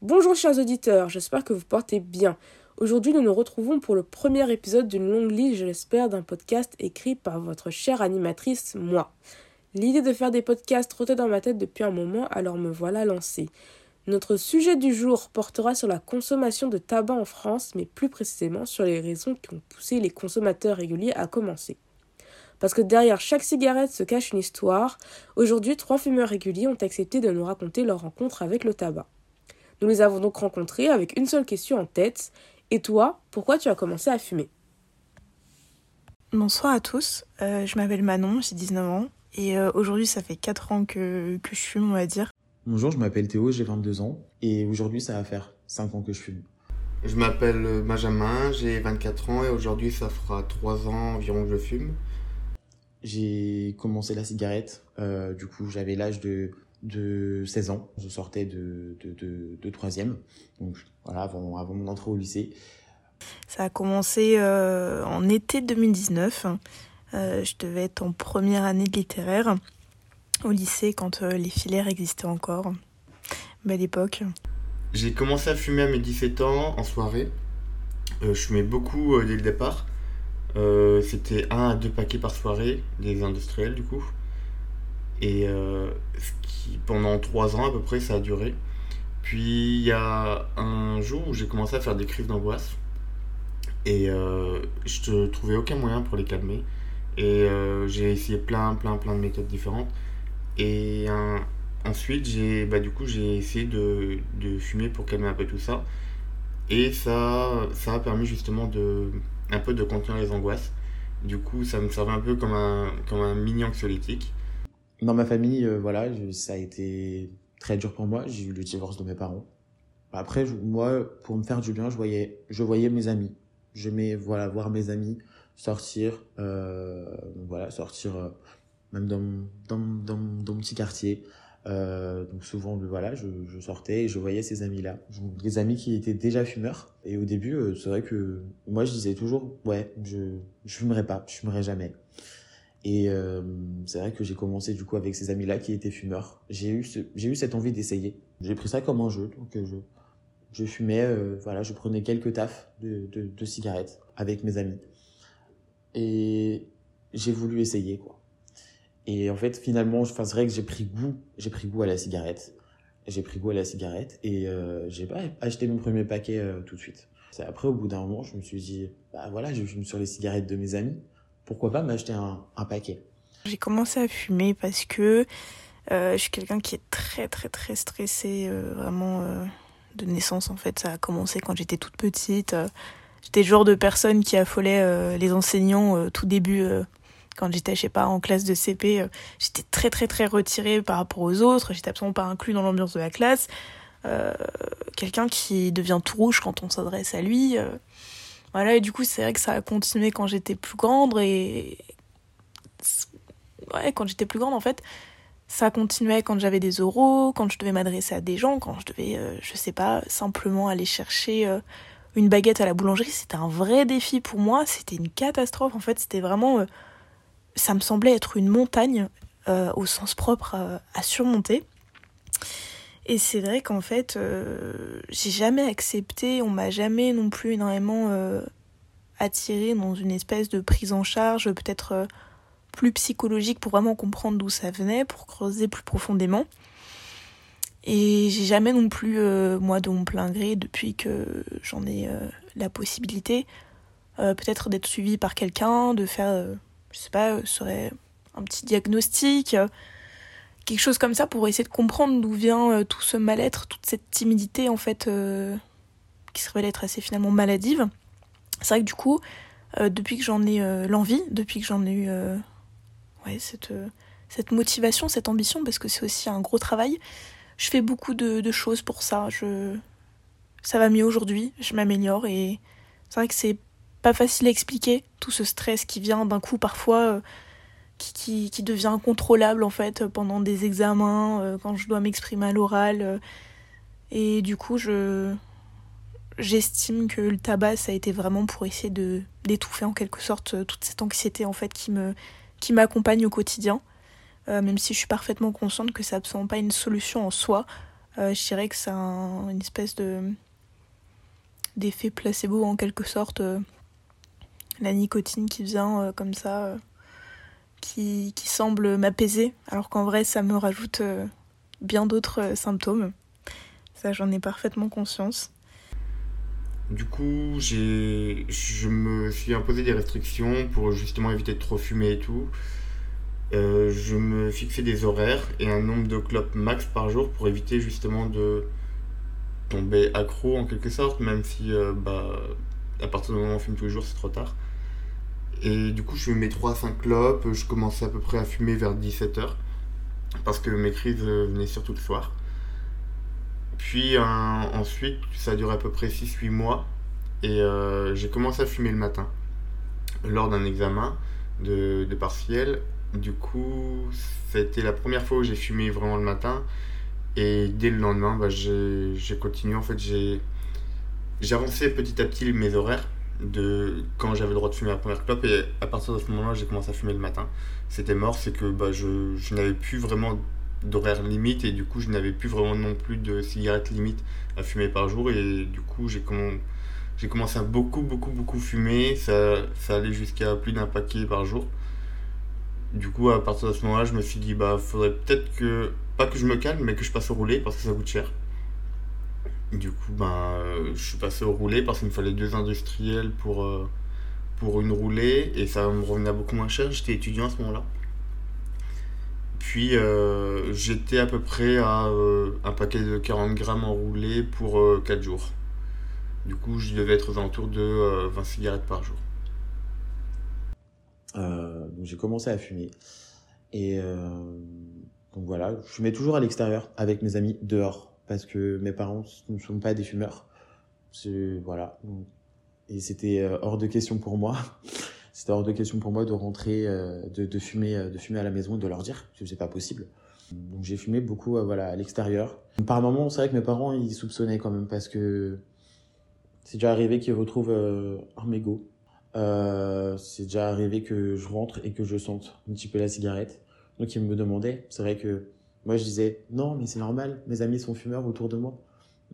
Bonjour chers auditeurs, j'espère que vous portez bien. Aujourd'hui nous nous retrouvons pour le premier épisode d'une longue liste, je l'espère, d'un podcast écrit par votre chère animatrice, moi. L'idée de faire des podcasts trottait dans ma tête depuis un moment, alors me voilà lancé. Notre sujet du jour portera sur la consommation de tabac en France, mais plus précisément sur les raisons qui ont poussé les consommateurs réguliers à commencer. Parce que derrière chaque cigarette se cache une histoire, aujourd'hui trois fumeurs réguliers ont accepté de nous raconter leur rencontre avec le tabac. Nous les avons donc rencontrés avec une seule question en tête. Et toi, pourquoi tu as commencé à fumer? Bonsoir à tous, euh, je m'appelle Manon, j'ai 19 ans et euh, aujourd'hui ça fait 4 ans que, que je fume on va dire. Bonjour, je m'appelle Théo, j'ai 22 ans et aujourd'hui ça va faire 5 ans que je fume. Je m'appelle euh, Benjamin, j'ai 24 ans et aujourd'hui ça fera 3 ans environ que je fume. J'ai commencé la cigarette, euh, du coup j'avais l'âge de, de 16 ans, je sortais de, de, de, de 3 donc voilà, avant, avant mon entrée au lycée. Ça a commencé euh, en été 2019, euh, je devais être en première année de littéraire au lycée quand euh, les filières existaient encore. Belle époque. J'ai commencé à fumer à mes 17 ans en soirée. Euh, je fumais beaucoup euh, dès le départ. C'était un à deux paquets par soirée, des industriels du coup. Et ce qui, pendant trois ans à peu près, ça a duré. Puis il y a un jour où j'ai commencé à faire des crises d'angoisse. Et je ne trouvais aucun moyen pour les calmer. Et j'ai essayé plein, plein, plein de méthodes différentes. Et ensuite, j'ai bah, du coup, j'ai essayé de, de, fumer pour calmer un peu tout ça. Et ça, ça a permis justement de, un peu de contenir les angoisses. Du coup, ça me servait un peu comme un, comme un mini anxiolytique. Dans ma famille, euh, voilà, ça a été très dur pour moi. J'ai eu le divorce de mes parents. Après, moi, pour me faire du bien, je voyais, je voyais mes amis. J'aimais voilà, voir mes amis sortir, euh, voilà, sortir euh, même dans, dans, dans, mon petit quartier. Donc souvent, voilà, je, je, sortais et je voyais ces amis-là. Des amis qui étaient déjà fumeurs. Et au début, c'est vrai que moi, je disais toujours, ouais, je, je fumerai pas, je fumerai jamais. Et euh, c'est vrai que j'ai commencé du coup avec ces amis-là qui étaient fumeurs. J'ai eu, j'ai eu cette envie d'essayer. J'ai pris ça comme un jeu. Donc je, je fumais, euh, voilà, je prenais quelques tafs de, de, cigarettes avec mes amis. Et j'ai voulu essayer, quoi. Et en fait, finalement, c'est vrai que j'ai pris goût, j'ai pris goût à la cigarette. J'ai pris goût à la cigarette et euh, j'ai pas acheté mon premier paquet euh, tout de suite. Après, au bout d'un moment, je me suis dit, bah voilà, je fume sur les cigarettes de mes amis. Pourquoi pas m'acheter un, paquet J'ai commencé à fumer parce que euh, je suis quelqu'un qui est très très très stressé, euh, vraiment euh, de naissance en fait. Ça a commencé quand j'étais toute petite. J'étais le genre de personne qui affolait les enseignants tout début quand j'étais, je sais pas, en classe de CP, j'étais très très très retirée par rapport aux autres, j'étais absolument pas inclus dans l'ambiance de la classe. Quelqu'un qui devient tout rouge quand on s'adresse à lui. Et du coup, c'est vrai que ça a continué quand j'étais plus grande et. Ouais, quand j'étais plus grande, en fait, ça continuait quand j'avais des oraux, quand je devais m'adresser à des gens, quand je devais, euh, je sais pas, simplement aller chercher euh, une baguette à la boulangerie. C'était un vrai défi pour moi, c'était une catastrophe, en fait, c'était vraiment ça me semblait être une montagne euh, au sens propre à surmonter. Et c'est vrai qu'en fait, euh, j'ai jamais accepté, on m'a jamais non plus énormément euh, attiré dans une espèce de prise en charge peut-être euh, plus psychologique pour vraiment comprendre d'où ça venait, pour creuser plus profondément. Et j'ai jamais non plus, euh, moi de mon plein gré, depuis que j'en ai la possibilité, peut-être d'être suivie par quelqu'un, de faire je sais pas, serait un petit diagnostic, quelque chose comme ça pour essayer de comprendre d'où vient euh, tout ce mal-être, toute cette timidité en fait euh, qui se révèle être assez finalement maladive. C'est vrai que du coup, depuis que j'en ai l'envie, depuis que j'en ai eu ouais, cette, cette motivation, cette ambition, parce que c'est aussi un gros travail, je fais beaucoup de, de choses pour ça. Je... Ça va mieux aujourd'hui, je m'améliore et c'est vrai que c'est pas facile à expliquer, tout ce stress qui vient d'un coup parfois, euh, qui, devient incontrôlable en fait pendant des examens, euh, quand je dois m'exprimer à l'oral. Euh, et du coup, je j'estime que le tabac, ça a été vraiment pour essayer de d'étouffer en quelque sorte toute cette anxiété en fait qui me qui m'accompagne au quotidien. même si je suis parfaitement consciente que ça absolument pas une solution en soi, Euh, je dirais que c'est un, une espèce de d'effet placebo en quelque sorte. euh, la nicotine qui vient euh, comme ça, euh, qui, qui semble m'apaiser, alors qu'en vrai ça me rajoute euh, bien d'autres euh, symptômes. Ça j'en ai parfaitement conscience. Du coup, j'ai, je me suis imposé des restrictions pour justement éviter de trop fumer et tout. Euh, je me fixais des horaires et un nombre de clopes max par jour pour éviter justement de tomber accro en quelque sorte, même si bah, à partir du moment où on fume tous les jours, c'est trop tard. Et du coup, je fumais 3 à 5 clopes, je commençais à peu près à fumer vers 17h parce que mes crises euh, venaient surtout le soir. Puis ensuite, ça a duré à peu près 6-8 mois et euh, j'ai commencé à fumer le matin lors d'un examen de, de partiel. Du coup, c'était la première fois où j'ai fumé vraiment le matin et dès le lendemain, bah, j'ai continué. En fait, j'ai avancé petit à petit mes horaires de quand j'avais le droit de fumer la première clope et à partir de ce moment-là, j'ai commencé à fumer le matin. C'était mort, c'est que bah, je, n'avais plus vraiment d'horaire limite et du coup je n'avais plus vraiment non plus de cigarettes limite à fumer par jour et du coup j'ai comm- j'ai commencé à beaucoup beaucoup beaucoup fumer. Ça, ça allait jusqu'à plus d'un paquet par jour. Du coup à partir de ce moment là je me suis dit bah faudrait peut-être que pas que je me calme mais que je passe au roulé parce que ça coûte cher du coup ben euh, je suis passé au roulé parce qu'il me fallait deux industriels pour euh, pour une roulée et ça me revenait beaucoup moins cher j'étais étudiant à ce moment là puis euh, j'étais à peu près à un paquet de 40 grammes enroulé pour euh, 4 jours. Du coup, je devais être aux alentours de euh, 20 cigarettes par jour. Donc j'ai commencé à fumer. Et donc voilà, je fumais toujours à l'extérieur avec mes amis dehors parce que mes parents ne sont pas des fumeurs. Voilà. Et c'était euh, hors de question pour moi. C'était hors de question pour moi de rentrer, euh, de, fumer, euh, de fumer à la maison et de leur dire que c'est pas possible. Donc j'ai fumé beaucoup, voilà, à l'extérieur. Par moments, c'est vrai que mes parents ils soupçonnaient quand même parce que c'est déjà arrivé qu'ils retrouvent un mégot c'est déjà arrivé que je rentre et que je sente un petit peu la cigarette. Donc ils me demandaient. C'est vrai que moi je disais non mais c'est normal, mes amis sont fumeurs autour de moi.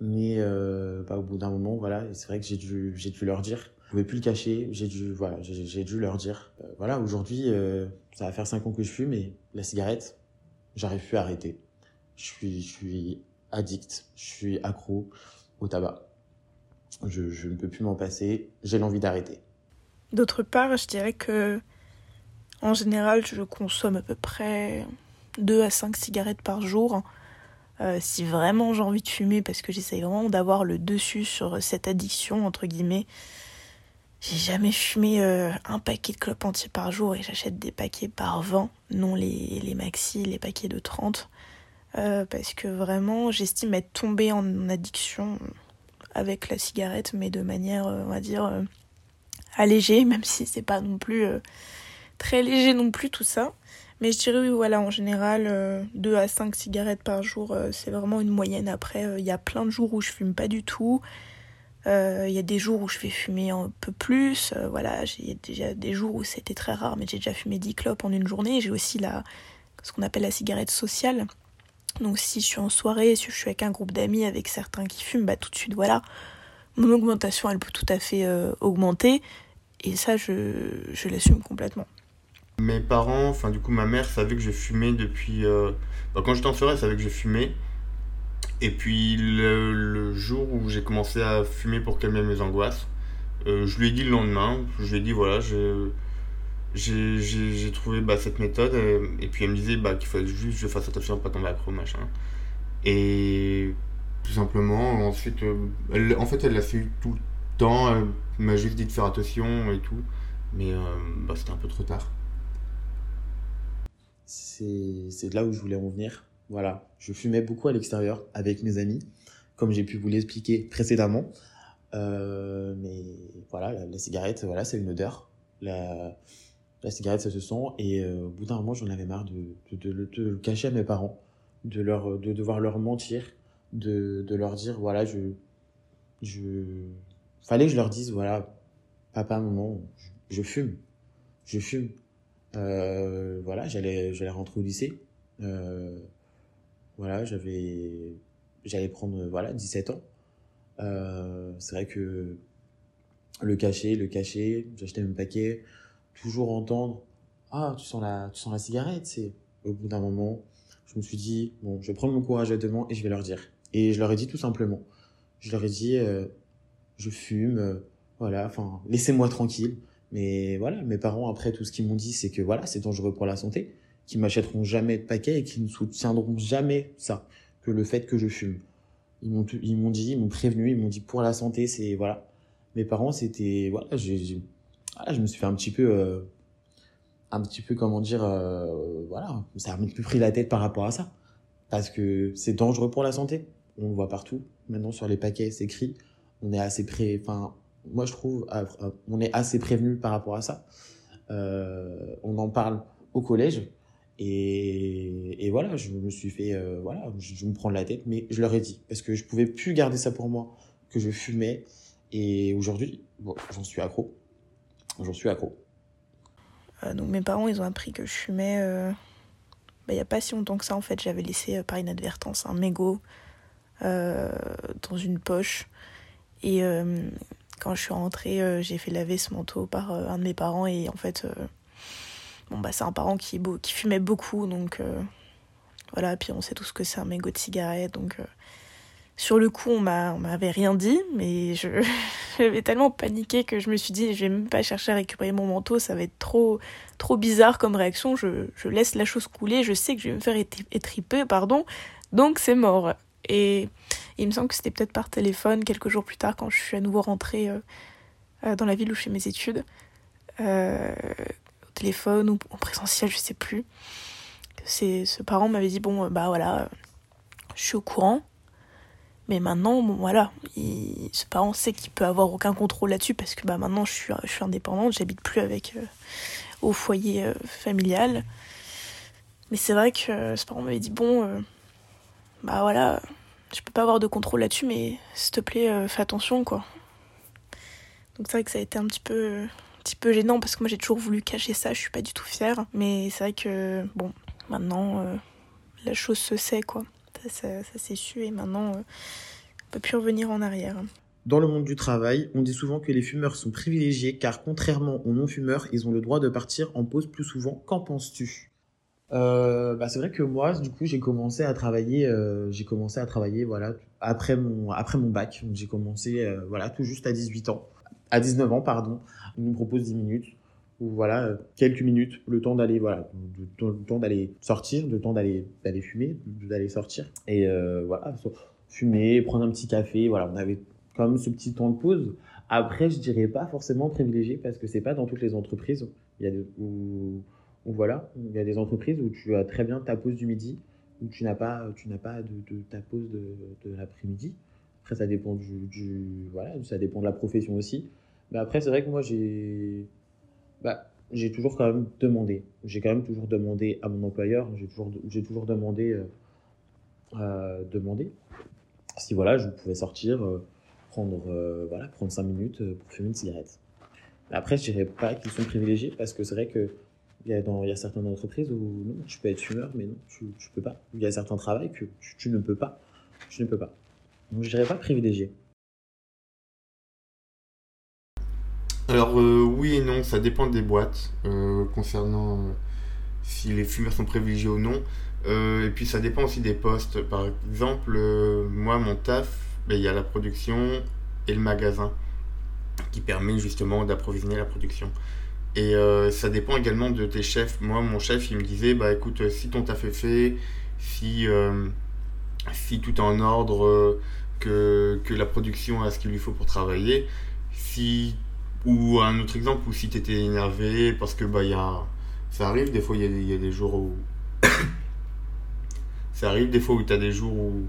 Mais euh, bah, au bout d'un moment voilà, c'est vrai que j'ai dû j'ai dû leur dire. Je pouvais plus le cacher. J'ai dû voilà, j'ai dû leur dire. Euh, voilà aujourd'hui euh, ça va faire cinq ans que je fume et la cigarette j'arrive plus à arrêter. Je suis je suis addict, je suis accro au tabac. Je, je ne peux plus m'en passer. J'ai l'envie d'arrêter. D'autre part, je dirais que en général, je consomme à peu près 2 à 5 cigarettes par jour. Euh, si vraiment j'ai envie de fumer, parce que j'essaye vraiment d'avoir le dessus sur cette addiction, entre guillemets, j'ai jamais fumé euh, un paquet de clopes entiers par jour et j'achète des paquets par 20, non les, les maxi, les paquets de 30. Euh, parce que vraiment, j'estime être tombée en addiction avec la cigarette, mais de manière, on va dire, euh, allégé, même si c'est pas non plus très léger non plus tout ça. Mais je dirais, oui, voilà, en général, 2 à 5 cigarettes par jour, euh, c'est vraiment une moyenne. Après, euh, il y a plein de jours où je fume pas du tout. Euh, Il y a des jours où je vais fumer un peu plus. Euh, voilà, j'ai déjà des jours où c'était très rare, mais j'ai déjà fumé 10 clopes en une journée. J'ai aussi la, ce qu'on appelle la cigarette sociale. Donc si je suis en soirée, si je suis avec un groupe d'amis, avec certains qui fument, bah tout de suite, voilà, mon augmentation, elle peut tout à fait euh, augmenter. Et ça, je, je l'assume complètement. Mes parents, enfin du coup ma mère savait que je fumais depuis... euh, quand j'étais en soirée, elle savait que je fumais. Et puis le, jour où j'ai commencé à fumer pour calmer mes angoisses, euh, je lui ai dit le lendemain, je lui ai dit voilà, j'ai trouvé bah, cette méthode. euh, et puis elle me disait bah, qu'il fallait juste que je fasse attention à pas tomber accro, machin. Et tout simplement, ensuite, en fait elle l'a fait tout le temps, elle m'a juste dit de faire attention et tout. Mais bah, c'était un peu trop tard. C'est là où je voulais en venir. Voilà, je fumais beaucoup à l'extérieur avec mes amis, comme j'ai pu vous l'expliquer précédemment. Euh, mais voilà, la, cigarette, voilà, c'est une odeur. La, cigarette, ça se sent. Et euh, au bout d'un moment, j'en avais marre de, de, le- cacher à mes parents, de, leur, de devoir leur mentir, de, leur dire, voilà, je, je... Fallait que je leur dise, voilà, papa, maman, je fume. Je fume. Euh, voilà, j'allais, rentrer au lycée. Euh, voilà, j'avais, j'allais prendre voilà 17 ans. c'est vrai que le cachet, le cachet, j'achetais mon paquet, toujours entendre ah tu sens la tu sens la cigarette, c'est au bout d'un moment, je me suis dit bon, je vais prendre mon courage à deux mains et je vais leur dire. Et je leur ai dit tout simplement, je leur ai dit je fume, voilà, enfin laissez-moi tranquille. Mais voilà, mes parents, après, tout ce qu'ils m'ont dit, c'est que voilà, c'est dangereux pour la santé, qu'ils m'achèteront jamais de paquets et qu'ils ne soutiendront jamais ça, que le fait que je fume. Ils m'ont, ils m'ont dit, ils m'ont prévenu, ils m'ont dit pour la santé, c'est voilà. Mes parents, c'était voilà, je me suis fait un petit peu, euh, un petit peu comment dire, euh, voilà, ça a un peu pris la tête par rapport à ça, parce que c'est dangereux pour la santé. On le voit partout. Maintenant sur les paquets, c'est écrit. On est assez près, enfin, moi je trouve, euh, euh, on est assez prévenu par rapport à ça. Euh, on en parle au collège. Et, voilà, je me suis fait, voilà, je, me prends la tête, mais je leur ai dit parce que je pouvais plus garder ça pour moi, que je fumais. Et aujourd'hui, j'en suis accro. J'en suis accro. donc mes parents, ils ont appris que je fumais. Bah, il n'y a pas si longtemps que ça, en fait, j'avais laissé par inadvertance un mégot dans une poche. Et quand je suis rentrée, euh, j'ai fait laver ce manteau par euh, un de mes parents et en fait, euh, bon bah c'est un parent qui, fumait beaucoup donc voilà. Puis on sait tous que c'est un mégot de cigarette donc sur le coup on m'avait rien dit mais je j'avais tellement paniqué que je me suis dit je vais même pas chercher à récupérer mon manteau ça va être trop trop bizarre comme réaction je, je laisse la chose couler je sais que je vais me faire étriper pardon donc c'est mort et il me semble que c'était peut-être par téléphone, quelques jours plus tard, quand je suis à nouveau rentrée euh, euh, dans la ville où je fais mes études. Euh, au téléphone ou en présentiel, je sais plus. C'est, ce parent m'avait dit Bon, bah voilà, je suis au courant. Mais maintenant, voilà, ce parent sait qu'il peut avoir aucun contrôle là-dessus parce que bah, maintenant je suis, je suis indépendante, j'habite plus avec au foyer familial. Mais c'est vrai que ce parent m'avait dit bon, bah voilà, je peux pas avoir de contrôle là-dessus, mais s'il te plaît, euh, fais attention, quoi. Donc c'est vrai que ça a été un petit peu, un petit peu gênant parce que moi j'ai toujours voulu cacher ça, je suis pas du tout fière. Mais c'est vrai que, bon, maintenant, euh, la chose se sait, quoi. Ça, s'est su et maintenant, euh, on peut plus revenir en arrière. Dans le monde du travail, on dit souvent que les fumeurs sont privilégiés car contrairement aux non-fumeurs, ils ont le droit de partir en pause plus souvent. Qu'en penses-tu? Euh, bah c'est vrai que moi, du coup, j'ai commencé à travailler, euh, j'ai commencé à travailler, voilà, après mon, après mon bac. J'ai commencé, euh, voilà, tout juste à 18 ans, à 19 ans, pardon. On nous propose 10 minutes, ou voilà, quelques minutes, le temps d'aller, voilà, le temps d'aller sortir, le temps d'aller, d'aller fumer, d'aller sortir, et voilà, fumer, prendre un petit café, voilà, on avait quand même ce petit temps de pause. Après, je dirais pas forcément privilégié parce que c'est pas dans toutes les entreprises. Où, voilà, il y a des entreprises où tu as très bien ta pause du midi, où tu n'as pas, tu n'as pas de, ta pause de, l'après-midi. Après, ça dépend du, voilà, ça dépend de la profession aussi. Mais après, c'est vrai que moi, j'ai, bah, j'ai toujours quand même demandé. J'ai quand même toujours demandé à mon employeur. J'ai toujours, j'ai toujours demandé, euh demandé si voilà, je pouvais sortir, euh, prendre, euh, voilà, prendre cinq minutes pour fumer une cigarette. Après, je dirais pas qu'ils sont privilégiés parce que c'est vrai que il y, a certaines entreprises où non, tu peux être fumeur, mais non, tu, tu peux pas. Il y a certains travails que tu, ne peux pas. Tu ne peux pas. Donc je dirais pas privilégié. Alors euh, oui et non, ça dépend des boîtes euh, concernant euh, si les fumeurs sont privilégiés ou non. et puis ça dépend aussi des postes. Par exemple, moi mon taf, ben, il y a la production et le magasin qui permet justement d'approvisionner la production. Et euh, ça dépend également de tes chefs. Moi, mon chef, il me disait, bah écoute, euh, si ton taf est fait, si, euh, si tout est en ordre, que, que, la production a ce qu'il lui faut pour travailler, si, ou un autre exemple, ou si tu étais énervé, parce que bah, y a, ça arrive, des fois, il y, a des jours où... ça arrive des fois où tu as des jours où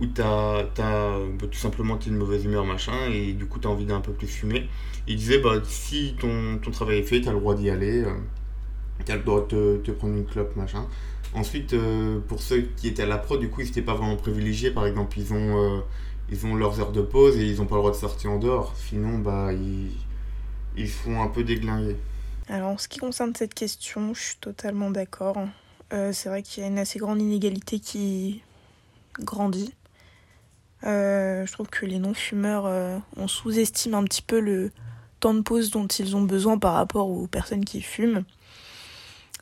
où t'as, t'as bah, tout simplement t'es une mauvaise humeur machin et du coup t'as envie d'un peu plus fumer. Il disait bah si ton, ton travail est fait, t'as le droit d'y aller, euh, t'as le droit de te, prendre une clope machin. Ensuite euh, pour ceux qui étaient à la pro, du coup ils n'étaient pas vraiment privilégiés. Par exemple ils ont euh, ils ont leurs heures de pause et ils n'ont pas le droit de sortir en dehors. Sinon bah ils ils font un peu déglinguer. Alors en ce qui concerne cette question, je suis totalement d'accord. c'est vrai qu'il y a une assez grande inégalité qui grandit je trouve que les non-fumeurs, on sous-estime un petit peu le temps de pause dont ils ont besoin par rapport aux personnes qui fument.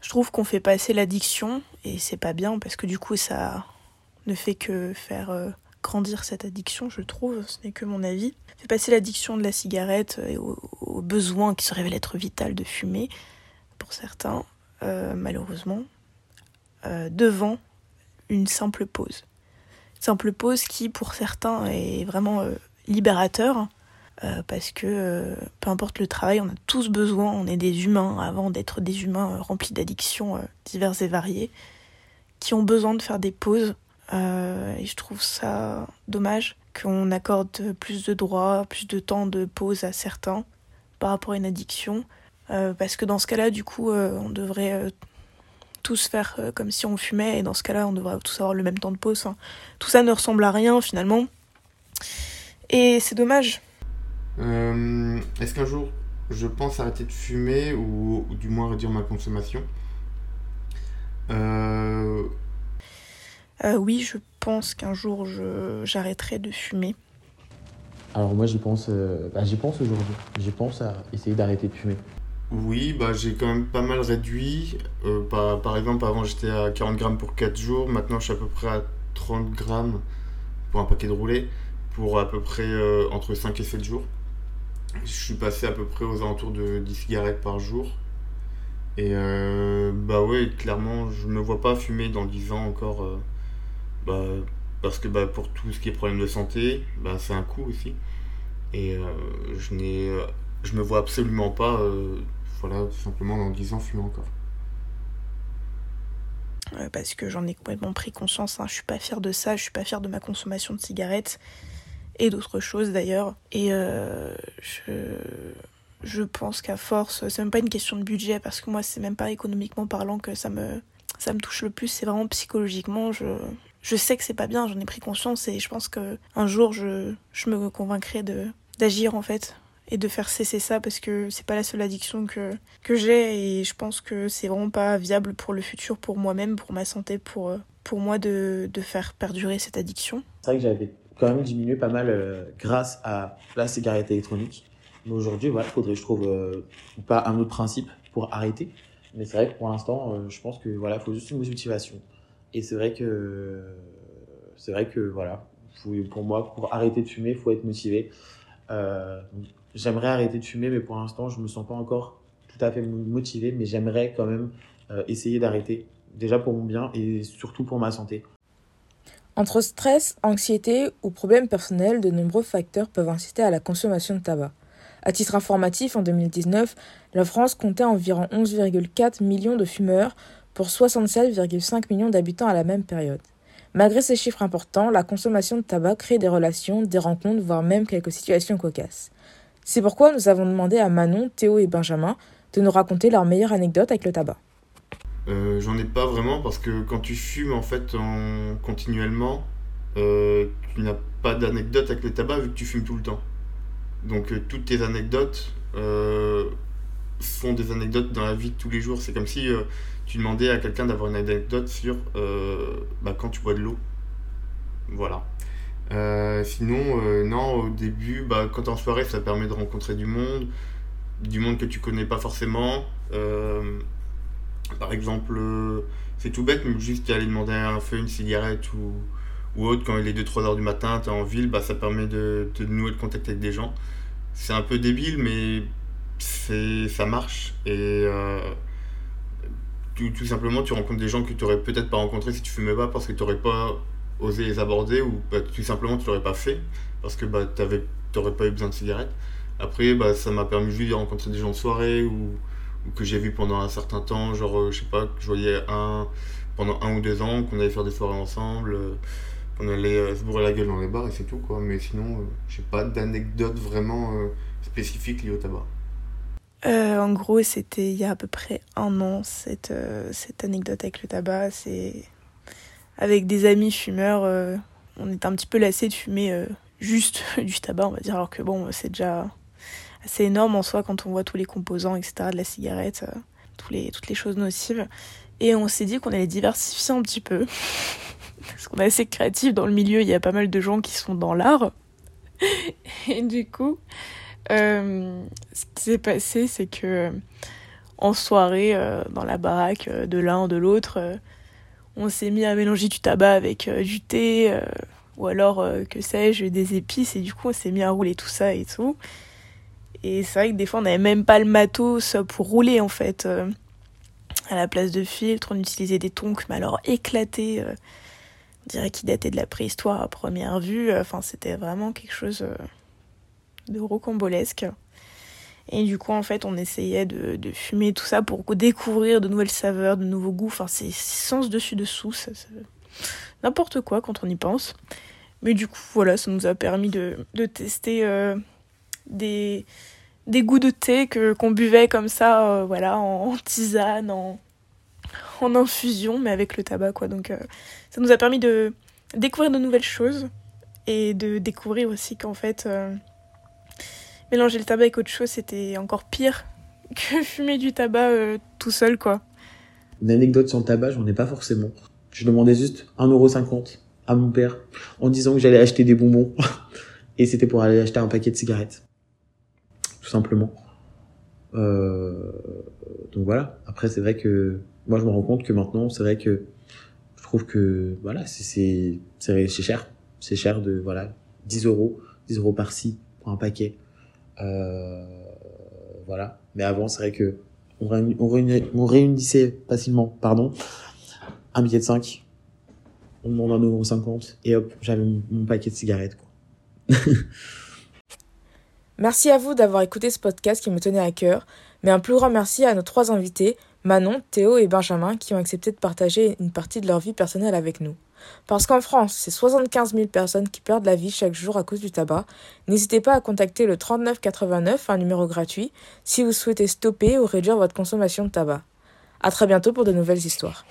Je trouve qu'on fait passer l'addiction et c'est pas bien parce que du coup ça ne fait que faire grandir cette addiction, je trouve, ce n'est que mon avis. Fait passer l'addiction de la cigarette et au, besoin qui se révèle être vital de fumer, pour certains, euh, malheureusement, euh, devant une simple pause. Simple pause qui, pour certains, est vraiment euh, libérateur, parce que peu importe le travail, on a tous besoin, on est des humains avant d'être des humains remplis d'addictions diverses et variées, qui ont besoin de faire des pauses euh, et je trouve ça dommage qu'on accorde plus de droits, plus de temps de pause à certains par rapport à une addiction. Euh, parce que dans ce cas-là, du coup, euh, on devrait tous faire comme si on fumait, et dans ce cas-là, on devrait tous avoir le même temps de pause. tout ça ne ressemble à rien finalement. Et c'est dommage. Est-ce qu'un jour je pense arrêter de fumer ou, ou, du moins réduire ma consommation? Euh, oui, je pense qu'un jour j'arrêterai de fumer. Alors moi j'y pense, euh, bah, j'y pense aujourd'hui. J'y pense à essayer d'arrêter de fumer. Oui, bah, j'ai quand même pas mal réduit. Euh, par, par, exemple, avant j'étais à 40 grammes pour 4 jours. Maintenant je suis à peu près à 30 grammes pour un paquet de roulés pour à peu près entre 5 et 7 jours. Je suis passé à peu près aux alentours de 10 cigarettes par jour. Et bah ouais, clairement, je me vois pas fumer dans 10 ans encore. Bah, parce que bah, pour tout ce qui est problème de santé, bah, c'est un coût aussi. Et euh, je n'ai, je me vois absolument pas, euh, voilà, tout simplement dans 10 ans fumer encore. parce que j'en ai complètement pris conscience, hein. je suis pas fière de ça, je suis pas fière de ma consommation de cigarettes et d'autres choses d'ailleurs. Et euh, je, pense qu'à force, c'est même pas une question de budget parce que moi c'est même pas économiquement parlant que ça me, ça me touche le plus, c'est vraiment psychologiquement. Je, je sais que c'est pas bien, j'en ai pris conscience et je pense que un jour je, je me convaincrai de d'agir en fait et de faire cesser ça parce que c'est pas la seule addiction que, que j'ai et je pense que c'est vraiment pas viable pour le futur, pour moi-même, pour ma santé, pour, pour moi de, de faire perdurer cette addiction. C'est vrai que j'avais quand même diminué pas mal euh, grâce à la cigarette électronique. Mais aujourd'hui, voilà, il faudrait, je trouve, euh, pas un autre principe pour arrêter. Mais c'est vrai que pour l'instant, euh, je pense que voilà, faut juste une motivation. Et c'est vrai que c'est vrai que voilà, pour moi, pour arrêter de fumer, il faut être motivé. Euh, j'aimerais arrêter de fumer, mais pour l'instant, je me sens pas encore tout à fait motivé, mais j'aimerais quand même euh, essayer d'arrêter, déjà pour mon bien et surtout pour ma santé. Entre stress, anxiété ou problèmes personnels, de nombreux facteurs peuvent inciter à la consommation de tabac. À titre informatif, en 2019, la France comptait environ 11,4 millions de fumeurs, pour 67,5 millions d'habitants à la même période. Malgré ces chiffres importants, la consommation de tabac crée des relations, des rencontres, voire même quelques situations cocasses. C'est pourquoi nous avons demandé à Manon, Théo et Benjamin de nous raconter leurs meilleures anecdotes avec le tabac. Euh, j'en ai pas vraiment parce que quand tu fumes en fait en... continuellement, euh, tu n'as pas d'anecdotes avec le tabac vu que tu fumes tout le temps. Donc euh, toutes tes anecdotes sont des anecdotes dans la vie de tous les jours. C'est comme si tu demandais à quelqu'un d'avoir une anecdote sur euh, bah, quand tu bois de l'eau. Voilà. Euh, sinon, euh, non, au début, bah, quand en soirée, ça permet de rencontrer du monde, du monde que tu connais pas forcément. par exemple, c'est tout bête, mais juste aller demander un feu, une cigarette ou, ou autre, quand il est 2-3 heures du matin, tu es en ville, bah, ça permet de, de, nouer le contact avec des gens. C'est un peu débile, mais ça marche. Et tout, simplement, tu rencontres des gens que tu n'aurais peut-être pas rencontrés si tu fumais pas parce que tu n'aurais pas osé les aborder ou bah, tout simplement tu l'aurais pas fait parce que bah, tu n'aurais pas eu besoin de cigarettes. Après, bah, ça m'a permis juste de rencontrer des gens de soirée ou, que j'ai vu pendant un certain temps, genre, euh, je sais pas, que je voyais un pendant un ou deux ans, qu'on allait faire des soirées ensemble, euh, qu'on allait euh, se bourrer la gueule dans les bars et c'est tout quoi. Mais sinon, j'ai pas d'anecdote vraiment spécifique liée au tabac. En gros, c'était il y a à peu près un an, cette, cette anecdote avec le tabac. C'est avec des amis fumeurs, euh, on était un petit peu lassés de fumer juste du tabac, on va dire, alors que bon, c'est déjà assez énorme en soi quand on voit tous les composants, etc., de la cigarette, tous les, toutes les choses nocives. Et on s'est dit qu'on allait diversifier un petit peu. parce qu'on est assez créatif dans le milieu, il y a pas mal de gens qui sont dans l'art. Et du coup, euh, ce qui s'est passé, c'est que en soirée, euh, dans la baraque euh, de l'un ou de l'autre, on s'est mis à mélanger du tabac avec du thé, ou alors, que sais-je, des épices, et du coup, on s'est mis à rouler tout ça et tout. Et c'est vrai que des fois, on n'avait même pas le matos pour rouler, en fait. à la place de filtre, on utilisait des tonks, mais alors éclatés. on dirait qu'ils dataient de la préhistoire à première vue. Enfin, c'était vraiment quelque chose de rocambolesque. Et du coup, en fait, on essayait de, de, fumer tout ça pour découvrir de nouvelles saveurs, de nouveaux goûts. Enfin, c'est sens dessus-dessous. Ça, N'importe quoi quand on y pense. Mais du coup, voilà, ça nous a permis de, de tester euh, des, des goûts de thé que qu'on buvait comme ça, euh, voilà, en, tisane, en, en infusion, mais avec le tabac, quoi. Donc, euh, ça nous a permis de découvrir de nouvelles choses et de découvrir aussi qu'en fait mélanger le tabac avec autre chose, c'était encore pire que fumer du tabac euh, tout seul, quoi. Une anecdote sur le tabac, j'en ai pas forcément. Je demandais juste 1,50€ à mon père en disant que j'allais acheter des bonbons. Et c'était pour aller acheter un paquet de cigarettes. Tout simplement. Euh... Donc voilà. Après, c'est vrai que moi, je me rends compte que maintenant, c'est vrai que je trouve que voilà, c'est cher. C'est cher de voilà 10 euros, 10 euros par-ci pour un paquet. Euh, voilà. Mais avant, c'est vrai que on, réunissait facilement, pardon, un billet de 5, on demande un euro 50 et hop, j'avais mon, paquet de cigarettes. Merci à vous d'avoir écouté ce podcast qui me tenait à cœur, mais un plus grand merci à nos trois invités, Manon, Théo et Benjamin, qui ont accepté de partager une partie de leur vie personnelle avec nous. Parce qu'en France, c'est 75 000 personnes qui perdent la vie chaque jour à cause du tabac. N'hésitez pas à contacter le 3989, un numéro gratuit, si vous souhaitez stopper ou réduire votre consommation de tabac. À très bientôt pour de nouvelles histoires.